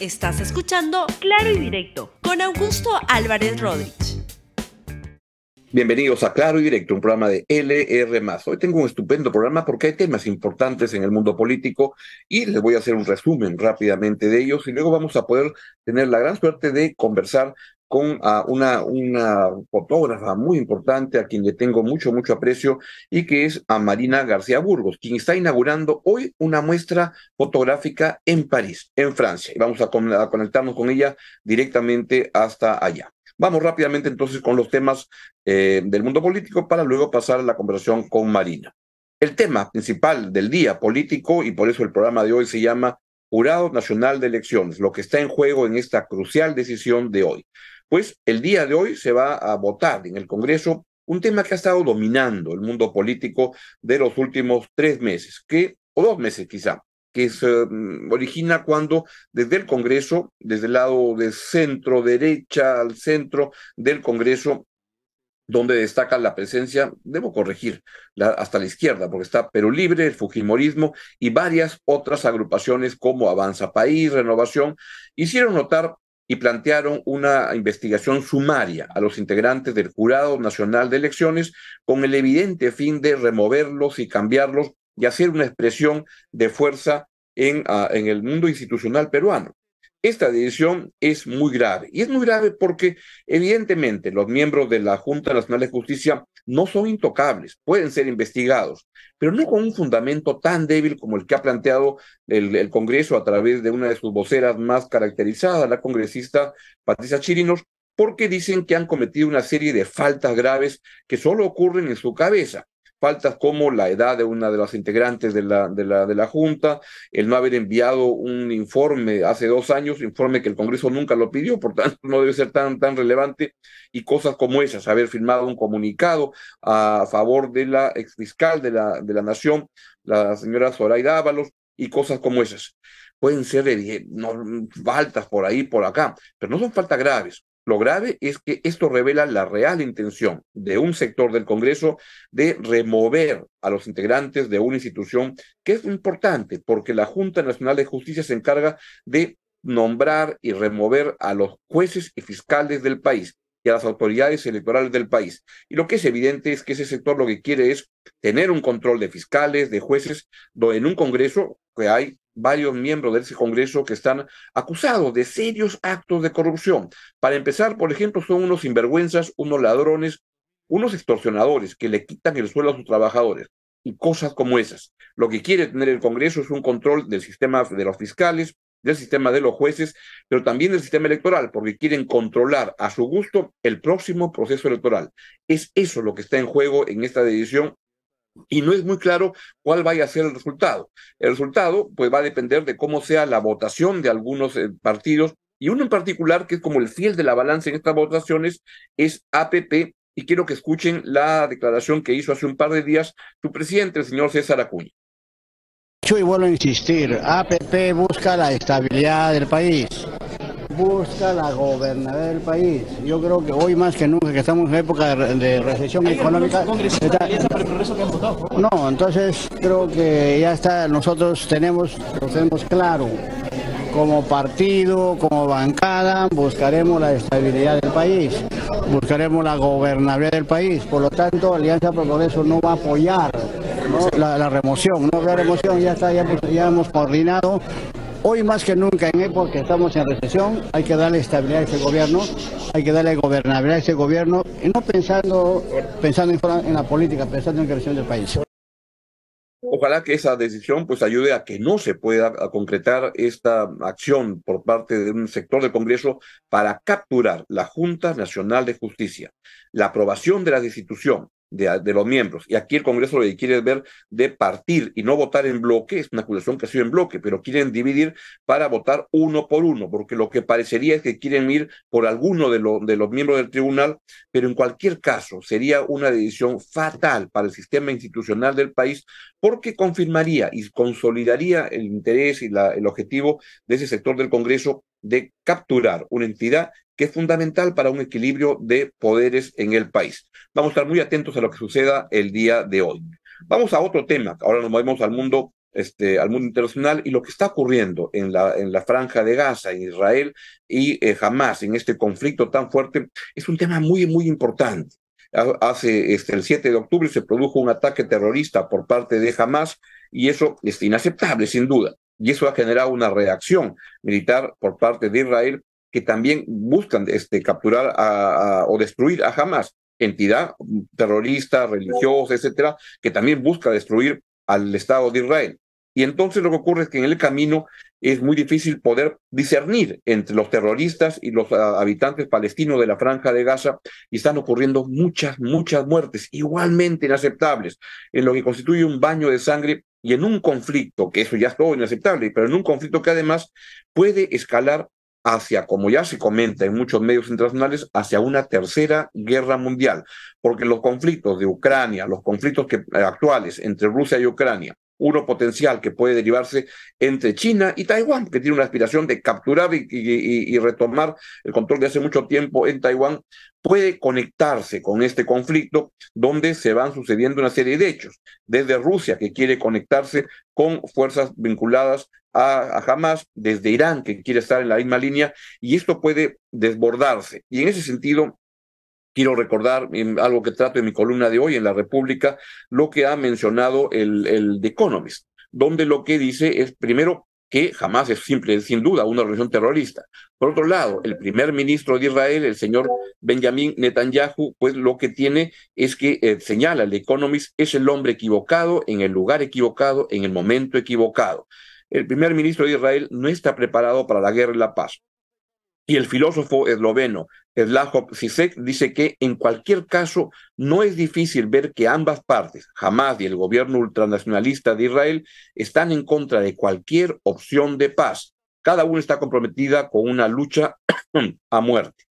Estás escuchando Claro y Directo con Augusto Álvarez Rodríguez. Bienvenidos a Claro y Directo, un programa de LR. Hoy tengo un estupendo programa porque hay temas importantes en el mundo político y les voy a hacer un resumen rápidamente de ellos y luego vamos a poder tener la gran suerte de conversar con una, una fotógrafa muy importante a quien le tengo mucho, mucho aprecio y que es a Marina García Burgos, quien está inaugurando hoy una muestra fotográfica en París, en Francia. Y vamos a, a conectarnos con ella directamente hasta allá. Vamos rápidamente entonces con los temas eh, del mundo político para luego pasar a la conversación con Marina. El tema principal del día político, y por eso el programa de hoy se llama Jurado Nacional de Elecciones, lo que está en juego en esta crucial decisión de hoy. Pues el día de hoy se va a votar en el Congreso un tema que ha estado dominando el mundo político de los últimos tres meses, que, o dos meses quizá, que se mm, origina cuando desde el Congreso, desde el lado de centro derecha al centro del Congreso, donde destaca la presencia, debo corregir, hasta la izquierda, porque está Perú Libre, el Fujimorismo y varias otras agrupaciones como Avanza País, Renovación, hicieron notar y plantearon una investigación sumaria a los integrantes del Jurado Nacional de Elecciones con el evidente fin de removerlos y cambiarlos y hacer una expresión de fuerza en, ah, en el mundo institucional peruano. Esta decisión es muy grave. Y es muy grave porque evidentemente los miembros de la Junta Nacional de Justicia no son intocables, pueden ser investigados, pero no con un fundamento tan débil como el que ha planteado el, Congreso a través de una de sus voceras más caracterizadas, la congresista Patricia Chirinos, porque dicen que han cometido una serie de faltas graves que solo ocurren en su cabeza faltas como la edad de una de las integrantes de la, de la, de la Junta, el no haber enviado un informe hace dos años, informe que el Congreso nunca lo pidió, por tanto no debe ser tan, tan relevante, y cosas como esas, haber firmado un comunicado a favor de la exfiscal de la, de la Nación, la señora Zoraida Ábalos, y cosas como esas. Pueden ser no, faltas por ahí, por acá, pero no son faltas graves. Lo grave es que esto revela la real intención de un sector del Congreso de remover a los integrantes de una institución que es importante porque la Junta Nacional de Justicia se encarga de nombrar y remover a los jueces y fiscales del país y a las autoridades electorales del país. Y lo que es evidente es que ese sector lo que quiere es tener un control de fiscales, de jueces, en un Congreso que hay varios miembros de ese Congreso que están acusados de serios actos de corrupción. Para empezar, por ejemplo, son unos sinvergüenzas, unos ladrones, unos extorsionadores que le quitan el suelo a sus trabajadores y cosas como esas. Lo que quiere tener el Congreso es un control del sistema de los fiscales, del sistema de los jueces, pero también del sistema electoral, porque quieren controlar a su gusto el próximo proceso electoral. Es eso lo que está en juego en esta decisión y no es muy claro cuál vaya a ser el resultado. El resultado pues va a depender de cómo sea la votación de algunos eh, partidos y uno en particular que es como el fiel de la balanza en estas votaciones es APP y quiero que escuchen la declaración que hizo hace un par de días su presidente, el señor César Acuña. Yo y vuelvo a insistir, APP busca la estabilidad del país busca la gobernabilidad del país. Yo creo que hoy más que nunca, que estamos en época de, recesión económica... No, entonces creo que ya está, nosotros tenemos, lo tenemos claro. Como partido, como bancada, buscaremos la estabilidad del país, buscaremos la gobernabilidad del país. Por lo tanto, Alianza Progreso no va a apoyar La, remoción. ¿no? La remoción ya está, ya hemos coordinado Hoy más que nunca, en época que estamos en recesión, hay que darle estabilidad a ese gobierno, hay que darle gobernabilidad a ese gobierno, y no pensando, pensando en, la política, pensando en creación del país. Ojalá que esa decisión pues ayude a que no se pueda concretar esta acción por parte de un sector del Congreso para capturar la Junta Nacional de Justicia. La aprobación de la destitución de, los miembros. Y aquí el Congreso lo que quiere ver de partir y no votar en bloque, es una acusación que ha sido en bloque, pero quieren dividir para votar uno por uno, porque lo que parecería es que quieren ir por alguno de, de los miembros del tribunal, pero en cualquier caso sería una decisión fatal para el sistema institucional del país, porque confirmaría y consolidaría el interés y la, el objetivo de ese sector del Congreso de capturar una entidad que es fundamental para un equilibrio de poderes en el país. Vamos a estar muy atentos a lo que suceda el día de hoy. Vamos a otro tema. Ahora nos movemos al mundo este, al mundo internacional y lo que está ocurriendo en la, en la franja de Gaza, en Israel y eh, Hamas, en este conflicto tan fuerte, es un tema muy, muy importante. Hace este, el 7 de octubre se produjo un ataque terrorista por parte de Hamas y eso es inaceptable, sin duda. Y eso ha generado una reacción militar por parte de Israel que también buscan este, capturar o destruir a Hamas, entidad terrorista, religiosa, etcétera, que también busca destruir al Estado de Israel. Y entonces lo que ocurre es que en el camino es muy difícil poder discernir entre los terroristas y los ah, habitantes palestinos de la franja de Gaza y están ocurriendo muchas, muchas muertes igualmente inaceptables en lo que constituye un baño de sangre y en un conflicto, que eso ya es todo inaceptable, pero en un conflicto que además puede escalar hacia, como ya se comenta en muchos medios internacionales, hacia una tercera guerra mundial, porque los conflictos de Ucrania, los conflictos que, eh, actuales entre Rusia y Ucrania, uno potencial que puede derivarse entre China y Taiwán, que tiene una aspiración de capturar y, retomar el control de hace mucho tiempo en Taiwán, puede conectarse con este conflicto donde se van sucediendo una serie de hechos, desde Rusia, que quiere conectarse con fuerzas vinculadas a, a Hamas, desde Irán, que quiere estar en la misma línea, y esto puede desbordarse. Y en ese sentido, quiero recordar algo que trato en mi columna de hoy en La República, lo que ha mencionado el, el The Economist, donde lo que dice es, primero, que jamás es simple, sin duda, una organización terrorista. Por otro lado, el primer ministro de Israel, el señor Benjamin Netanyahu, pues lo que tiene es que eh, señala el Economist, es el hombre equivocado, en el lugar equivocado, en el momento equivocado. El primer ministro de Israel no está preparado para la guerra y la paz. Y el filósofo esloveno Slajov Zizek dice que en cualquier caso no es difícil ver que ambas partes, Hamas y el gobierno ultranacionalista de Israel, están en contra de cualquier opción de paz. Cada uno está comprometida con una lucha a muerte.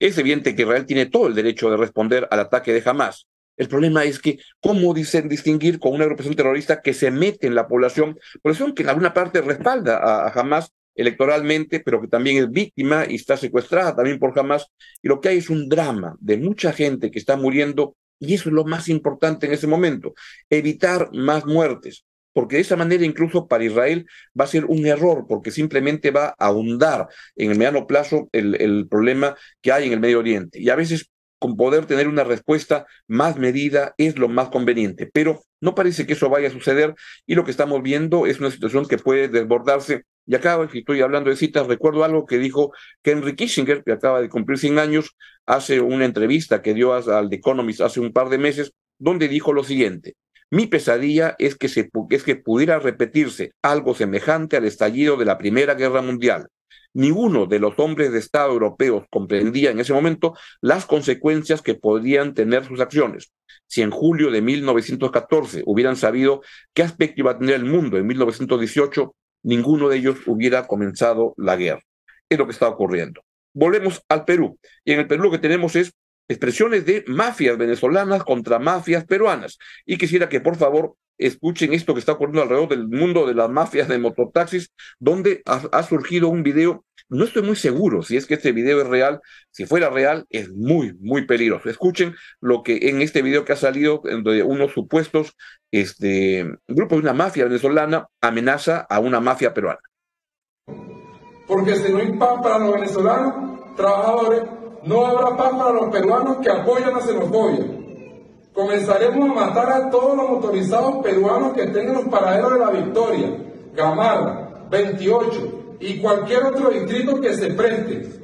Es evidente que Israel tiene todo el derecho de responder al ataque de Hamas. El problema es que, ¿cómo dicen distinguir con una agrupación terrorista que se mete en la población, población que en alguna parte respalda a, a Hamas electoralmente, pero que también es víctima y está secuestrada también por Hamas. Y lo que hay es un drama de mucha gente que está muriendo y eso es lo más importante en ese momento, evitar más muertes, porque de esa manera incluso para Israel va a ser un error, porque simplemente va a ahondar en el mediano plazo el, el problema que hay en el Medio Oriente. Y a veces con poder tener una respuesta más medida es lo más conveniente, pero no parece que eso vaya a suceder y lo que estamos viendo es una situación que puede desbordarse y acá, si estoy hablando de citas, recuerdo algo que dijo Henry Kissinger, que acaba de cumplir 100 años, hace una entrevista que dio al The Economist hace un par de meses, donde dijo lo siguiente. Mi pesadilla es que, se, es que pudiera repetirse algo semejante al estallido de la Primera Guerra Mundial. Ninguno de los hombres de Estado europeos comprendía en ese momento las consecuencias que podrían tener sus acciones. Si en julio de 1914 hubieran sabido qué aspecto iba a tener el mundo en 1918, ninguno de ellos hubiera comenzado la guerra. Es lo que está ocurriendo. Volvemos al Perú. Y en el Perú lo que tenemos es expresiones de mafias venezolanas contra mafias peruanas. Y quisiera que por favor escuchen esto que está ocurriendo alrededor del mundo de las mafias de mototaxis, donde ha, surgido un video. No estoy muy seguro si es que este video es real. Si fuera real, es muy, muy peligroso. Escuchen lo que en este video que ha salido de unos supuestos este, grupos de una mafia venezolana amenaza a una mafia peruana. Porque si no hay paz para los venezolanos, trabajadores, no habrá paz para los peruanos que apoyan a xenofobia Comenzaremos a matar a todos los motorizados peruanos que estén en los paraderos de la Victoria, Gamarra, 28 y cualquier otro distrito que se preste.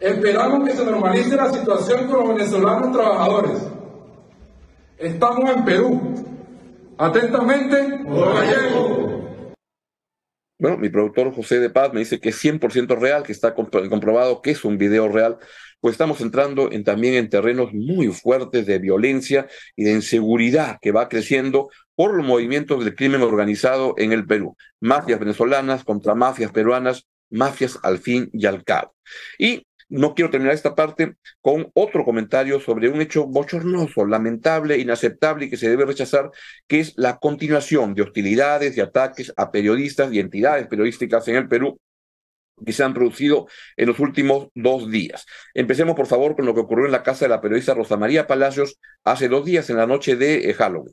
Esperamos que se normalice la situación con los venezolanos trabajadores. Estamos en Perú. Atentamente, Bueno, mi productor José de Paz me dice que es 100% real, que está comprobado que es un video real pues estamos entrando en, también en terrenos muy fuertes de violencia y de inseguridad que va creciendo por los movimientos del crimen organizado en el Perú. Mafias venezolanas contra mafias peruanas, mafias al fin y al cabo. Y no quiero terminar esta parte con otro comentario sobre un hecho bochornoso, lamentable, inaceptable y que se debe rechazar, que es la continuación de hostilidades y ataques a periodistas y entidades periodísticas en el Perú que se han producido en los últimos dos días. Empecemos, por favor, con lo que ocurrió en la casa de la periodista Rosa María Palacios hace dos días en la noche de eh, Halloween.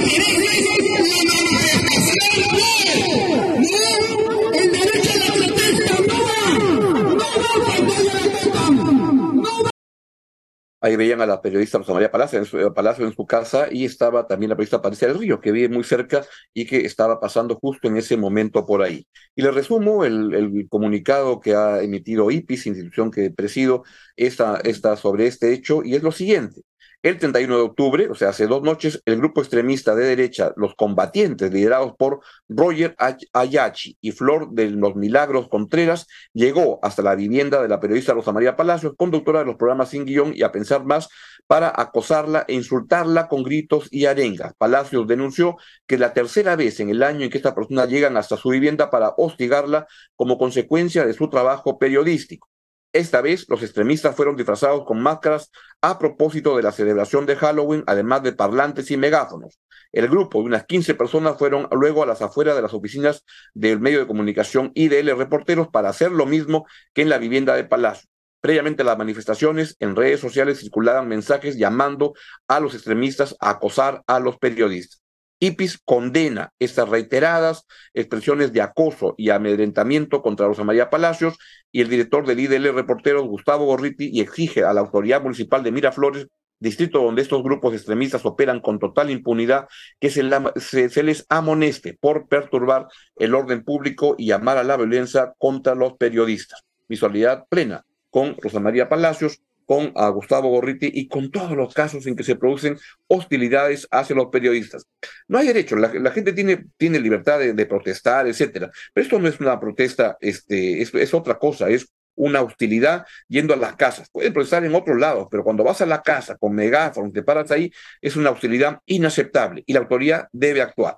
Veían a la periodista Rosa María Palacio en, su, eh, Palacio en su casa y estaba también la periodista Patricia del Río, que vive muy cerca y que estaba pasando justo en ese momento por ahí. Y le resumo el, comunicado que ha emitido IPIS, institución que presido, está sobre este hecho, y es lo siguiente. El 31 de octubre, o sea, hace dos noches, el grupo extremista de derecha, los combatientes, liderados por Roger Ayachi y Flor de los Milagros Contreras, llegó hasta la vivienda de la periodista Rosa María Palacios, conductora de los programas Sin Guión y a pensar más, para acosarla e insultarla con gritos y arengas. Palacios denunció que la tercera vez en el año en que estas personas llegan hasta su vivienda para hostigarla como consecuencia de su trabajo periodístico. Esta vez los extremistas fueron disfrazados con máscaras a propósito de la celebración de Halloween, además de parlantes y megáfonos. El grupo de unas 15 personas fueron luego a las afueras de las oficinas del medio de comunicación IDL Reporteros para hacer lo mismo que en la vivienda de Palacio. Previamente a las manifestaciones, en redes sociales circulaban mensajes llamando a los extremistas a acosar a los periodistas. IPIS condena estas reiteradas expresiones de acoso y amedrentamiento contra Rosa María Palacios y el director del IDL Reporteros, Gustavo Gorriti, y exige a la autoridad municipal de Miraflores, distrito donde estos grupos extremistas operan con total impunidad, que se, les amoneste por perturbar el orden público y llamar a la violencia contra los periodistas. Visualidad plena con Rosa María Palacios, con Gustavo Gorriti y con todos los casos en que se producen hostilidades hacia los periodistas. No hay derecho, la, gente tiene, tiene libertad de, protestar, etcétera, pero esto no es una protesta, este, es, es otra cosa, es una hostilidad yendo a las casas. Pueden protestar en otros lados, pero cuando vas a la casa con megáfonos, te paras ahí, es una hostilidad inaceptable y la autoridad debe actuar.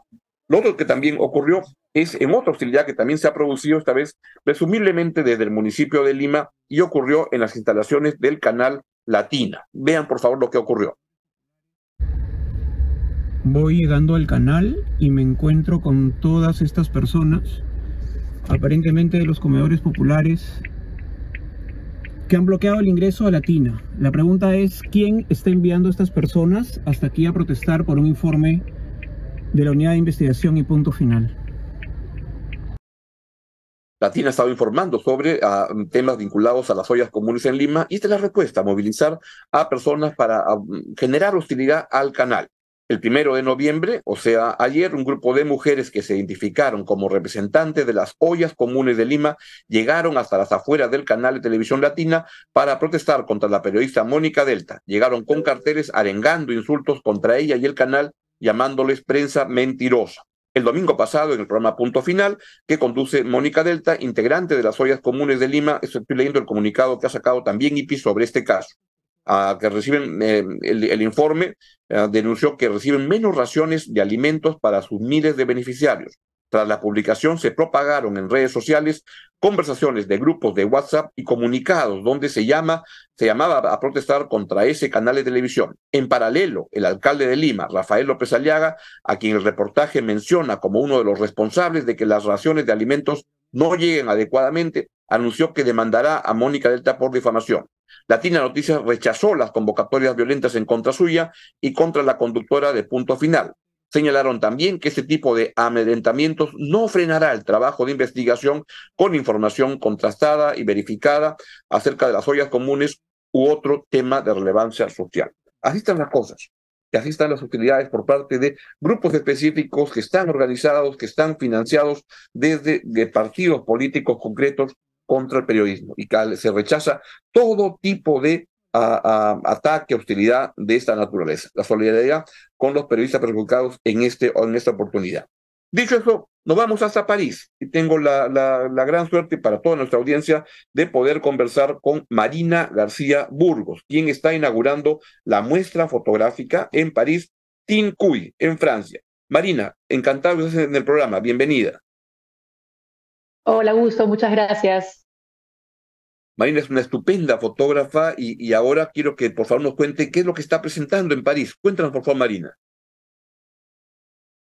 Lo otro que también ocurrió es en otra hostilidad que también se ha producido esta vez presumiblemente desde el municipio de Lima y ocurrió en las instalaciones del canal Latina. Vean por favor lo que ocurrió. Voy llegando al canal y me encuentro con todas estas personas, aparentemente de los comedores populares, que han bloqueado el ingreso a Latina. La pregunta es, ¿quién está enviando a estas personas hasta aquí a protestar por un informe de la unidad de investigación y punto final? Latina ha estado informando sobre uh, temas vinculados a las ollas comunes en Lima y esta es la respuesta, movilizar a personas para uh, generar hostilidad al canal. El primero de noviembre, o sea, ayer, un grupo de mujeres que se identificaron como representantes de las ollas comunes de Lima llegaron hasta las afueras del canal de televisión latina para protestar contra la periodista Mónica Delta. Llegaron con carteles arengando insultos contra ella y el canal, llamándoles prensa mentirosa el domingo pasado en el programa Punto Final, que conduce Mónica Delta, integrante de las ollas comunes de Lima. Estoy leyendo el comunicado que ha sacado también IPI sobre este caso. Que reciben eh, el, informe uh, denunció que reciben menos raciones de alimentos para sus miles de beneficiarios. Tras la publicación se propagaron en redes sociales conversaciones de grupos de WhatsApp y comunicados donde se llama se llamaba a protestar contra ese canal de televisión. En paralelo, el alcalde de Lima, Rafael López Aliaga, a quien el reportaje menciona como uno de los responsables de que las raciones de alimentos no lleguen adecuadamente, anunció que demandará a Mónica Delta por difamación. Latina Noticias rechazó las convocatorias violentas en contra suya y contra la conductora de Punto Final. Señalaron también que este tipo de amedrentamientos no frenará el trabajo de investigación con información contrastada y verificada acerca de las ollas comunes u otro tema de relevancia social. Así están las cosas. Y así están las utilidades por parte de grupos específicos que están organizados, que están financiados desde de partidos políticos concretos contra el periodismo y que se rechaza todo tipo de a, a, ataque, hostilidad de esta naturaleza. La solidaridad con los periodistas perjudicados en, este, en esta oportunidad. Dicho eso, nos vamos hasta París y tengo la, la, la, gran suerte para toda nuestra audiencia de poder conversar con Marina García Burgos, quien está inaugurando la muestra fotográfica en París, Tincuy, en Francia. Marina, encantado de estar en el programa, bienvenida. Hola, Augusto, muchas gracias. Marina es una estupenda fotógrafa y, ahora quiero que por favor nos cuente qué es lo que está presentando en París. Cuéntanos por favor, Marina.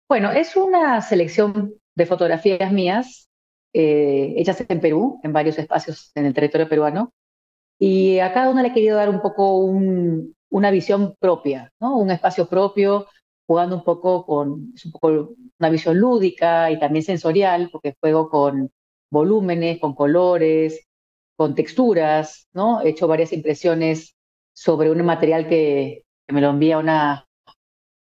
Bueno, es una selección de fotografías mías eh, hechas en Perú, en varios espacios en el territorio peruano, y a cada una le he querido dar un poco un, una visión propia, ¿no? un espacio propio, jugando un poco con, una visión lúdica y también sensorial, porque juego con volúmenes, con colores, con texturas, ¿no? He hecho varias impresiones sobre un material que, que me lo envía una,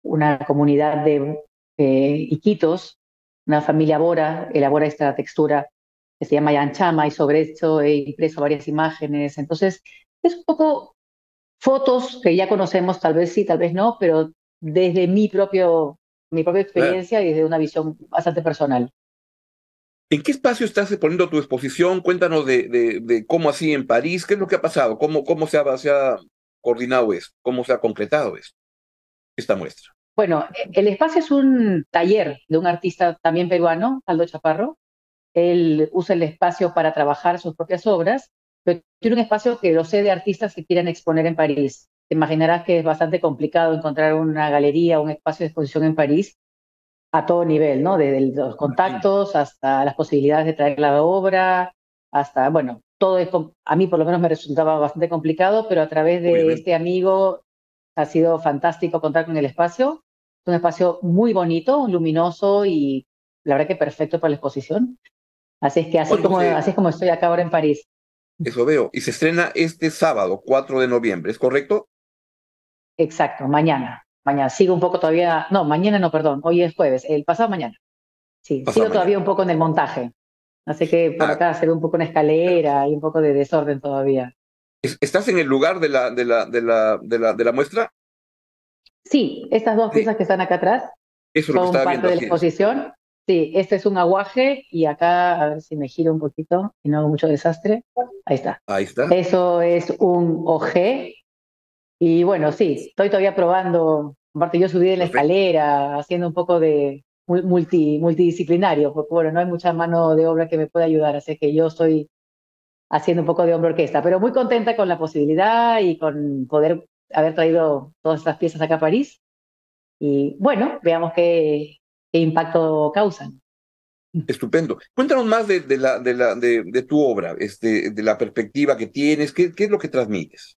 una comunidad de eh, Iquitos, una familia Bora, elabora esta textura que se llama Yanchama y sobre esto he impreso varias imágenes. Entonces, es un poco fotos que ya conocemos, tal vez sí, tal vez no, pero desde mi, propio, mi propia experiencia y desde una visión bastante personal. ¿En qué espacio estás poniendo tu exposición? Cuéntanos de, cómo así en París, qué es lo que ha pasado, cómo, cómo se, ha, se coordinado esto, cómo se ha concretado esto, esta muestra. Bueno, el espacio es un taller de un artista también peruano, Aldo Chaparro. Él usa el espacio para trabajar sus propias obras, pero tiene un espacio que lo sé de artistas que quieran exponer en París. Te imaginarás que es bastante complicado encontrar una galería un espacio de exposición en París a todo nivel, ¿no? Desde los contactos hasta las posibilidades de traer la obra, hasta, bueno, todo es, a mí por lo menos me resultaba bastante complicado, pero a través de este amigo ha sido fantástico contar con el espacio un espacio muy bonito, luminoso y la verdad que perfecto para la exposición. Así es que así, como, se... así es como estoy acá ahora en París. Eso veo. Y se estrena este sábado, 4 de noviembre, ¿es correcto? Exacto, mañana. Mañana. Sigo un poco todavía. No, mañana no, perdón. Hoy es jueves, el pasado mañana. Sí, pasado sigo mañana. todavía un poco en el montaje. Así que por ah. acá se ve un poco una escalera y un poco de desorden todavía. ¿Estás en el lugar de la, de la, de la, de la, de la muestra? Sí, estas dos piezas sí. que están acá atrás Eso son lo que parte de la exposición. Sí, este es un aguaje y acá, a ver si me giro un poquito y no hago mucho desastre. Ahí está. Ahí está. Eso es un OG. Y bueno, sí, estoy todavía probando. Aparte, yo subí de la escalera, haciendo un poco de multi, multidisciplinario, porque bueno, no hay mucha mano de obra que me pueda ayudar, así que yo estoy haciendo un poco de hombro orquesta, pero muy contenta con la posibilidad y con poder haber traído todas estas piezas acá a París. Y bueno, veamos qué, qué impacto causan. Estupendo. Cuéntanos más de, de, la, de, la, de, de tu obra, este, de la perspectiva que tienes, qué, qué es lo que transmites.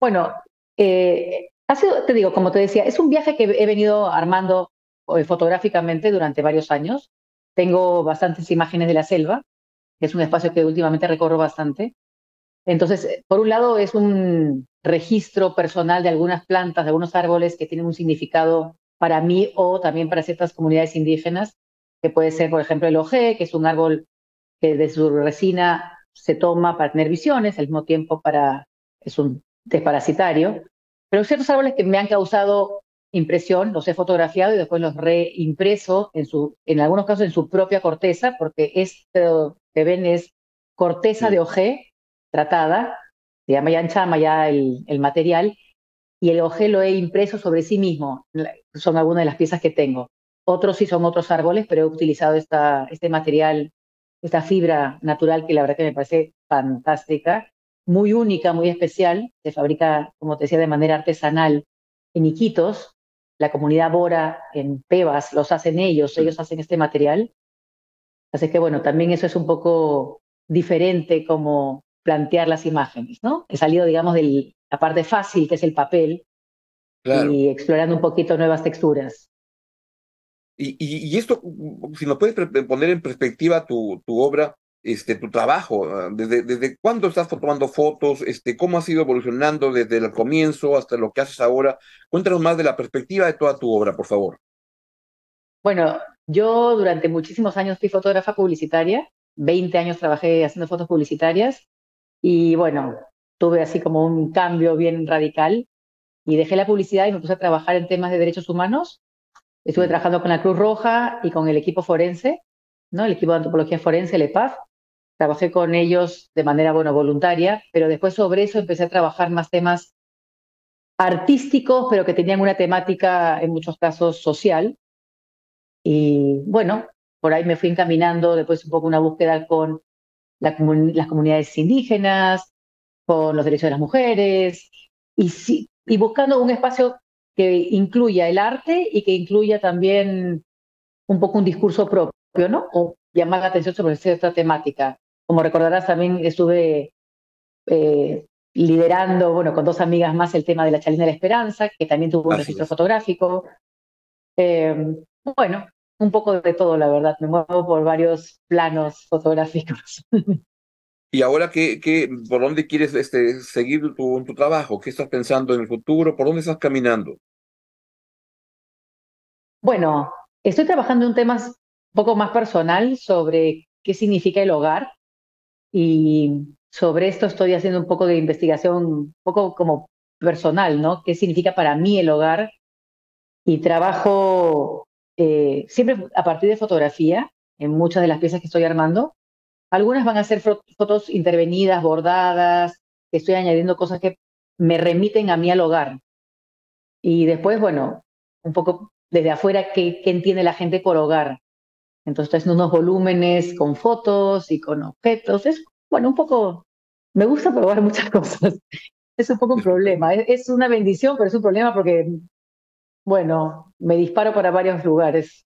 Bueno, eh, ha sido, te digo, como te decía, es un viaje que he venido armando eh, fotográficamente durante varios años. Tengo bastantes imágenes de la selva, es un espacio que últimamente recorro bastante. Entonces, por un lado, es un registro personal de algunas plantas, de algunos árboles que tienen un significado para mí o también para ciertas comunidades indígenas, que puede ser, por ejemplo, el ojé, que es un árbol que de su resina se toma para tener visiones, al mismo tiempo para, es un desparasitario. Pero ciertos árboles que me han causado impresión, los he fotografiado y después los reimpreso, en, su, en algunos casos en su propia corteza, porque esto que ven es corteza sí. de ojé tratada, se llama yanchama ya el, el material, y el ojé lo he impreso sobre sí mismo. Son algunas de las piezas que tengo. Otros sí son otros árboles, pero he utilizado esta, este material, esta fibra natural que la verdad que me parece fantástica, muy única, muy especial. Se fabrica, como te decía, de manera artesanal en Iquitos. La comunidad Bora en Pebas los hacen ellos, ellos hacen este material. Así que bueno, también eso es un poco diferente como plantear las imágenes, ¿no? He salido, digamos, de la parte fácil, que es el papel, claro. y explorando un poquito nuevas texturas. Y, y, y, esto, si nos puedes poner en perspectiva tu, tu obra, este, tu trabajo, ah, desde, desde cuándo estás tomando fotos, este, cómo has ido evolucionando desde el comienzo hasta lo que haces ahora. Cuéntanos más de la perspectiva de toda tu obra, por favor. Bueno, yo durante muchísimos años fui fotógrafa publicitaria, 20 años trabajé haciendo fotos publicitarias y bueno, tuve así como un cambio bien radical y dejé la publicidad y me puse a trabajar en temas de derechos humanos. Estuve trabajando con la Cruz Roja y con el equipo forense, ¿no? El equipo de antropología forense, el EPAF. Trabajé con ellos de manera, bueno, voluntaria, pero después sobre eso empecé a trabajar más temas artísticos, pero que tenían una temática, en muchos casos, social. Y bueno, por ahí me fui encaminando después un poco una búsqueda con las comunidades indígenas, con los derechos de las mujeres, y, y buscando un espacio que incluya el arte y que incluya también un poco un discurso propio, ¿no? O llamar la atención sobre esta temática. Como recordarás, también estuve eh, liderando, bueno, con dos amigas más el tema de la Chalina de la Esperanza, que también tuvo un registro fotográfico. Eh, bueno, un poco de todo, la verdad. Me muevo por varios planos fotográficos. ¿Y ahora qué, qué, por dónde quieres este, seguir tu, tu trabajo? ¿Qué estás pensando en el futuro? ¿Por dónde estás caminando? Bueno, estoy trabajando en un tema un poco más personal sobre qué significa el hogar y sobre esto estoy haciendo un poco de investigación, un poco como personal, ¿no? ¿Qué significa para mí el hogar? Y trabajo eh, siempre a partir de fotografía en muchas de las piezas que estoy armando. Algunas van a ser fotos intervenidas, bordadas, que estoy añadiendo cosas que me remiten a mí al hogar. Y después, bueno, un poco desde afuera, ¿qué, qué entiende la gente por hogar? Entonces, unos volúmenes con fotos y con objetos. Es, bueno, un poco me gusta probar muchas cosas. Es un poco un problema. Es, una bendición, pero es un problema porque, bueno, me disparo para varios lugares.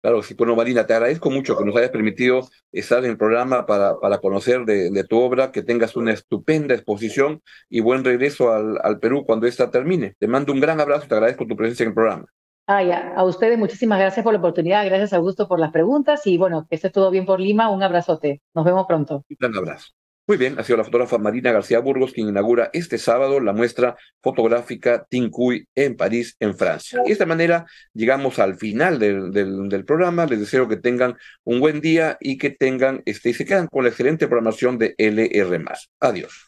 Claro, sí, bueno, Marina, te agradezco mucho que nos hayas permitido estar en el programa para, para conocer de, tu obra, que tengas una estupenda exposición y buen regreso al, al Perú cuando esta termine. Te mando un gran abrazo y te agradezco tu presencia en el programa. Ah, ya. A ustedes muchísimas gracias por la oportunidad, gracias Augusto por las preguntas y bueno, que esté todo bien por Lima. Un abrazote. Nos vemos pronto. Un gran abrazo. Muy bien, ha sido la fotógrafa Marina García Burgos quien inaugura este sábado la muestra fotográfica Tincuy en París, en Francia. De esta manera llegamos al final del, del, programa. Les deseo que tengan un buen día y que tengan, este, y se quedan con la excelente programación de LR. Adiós.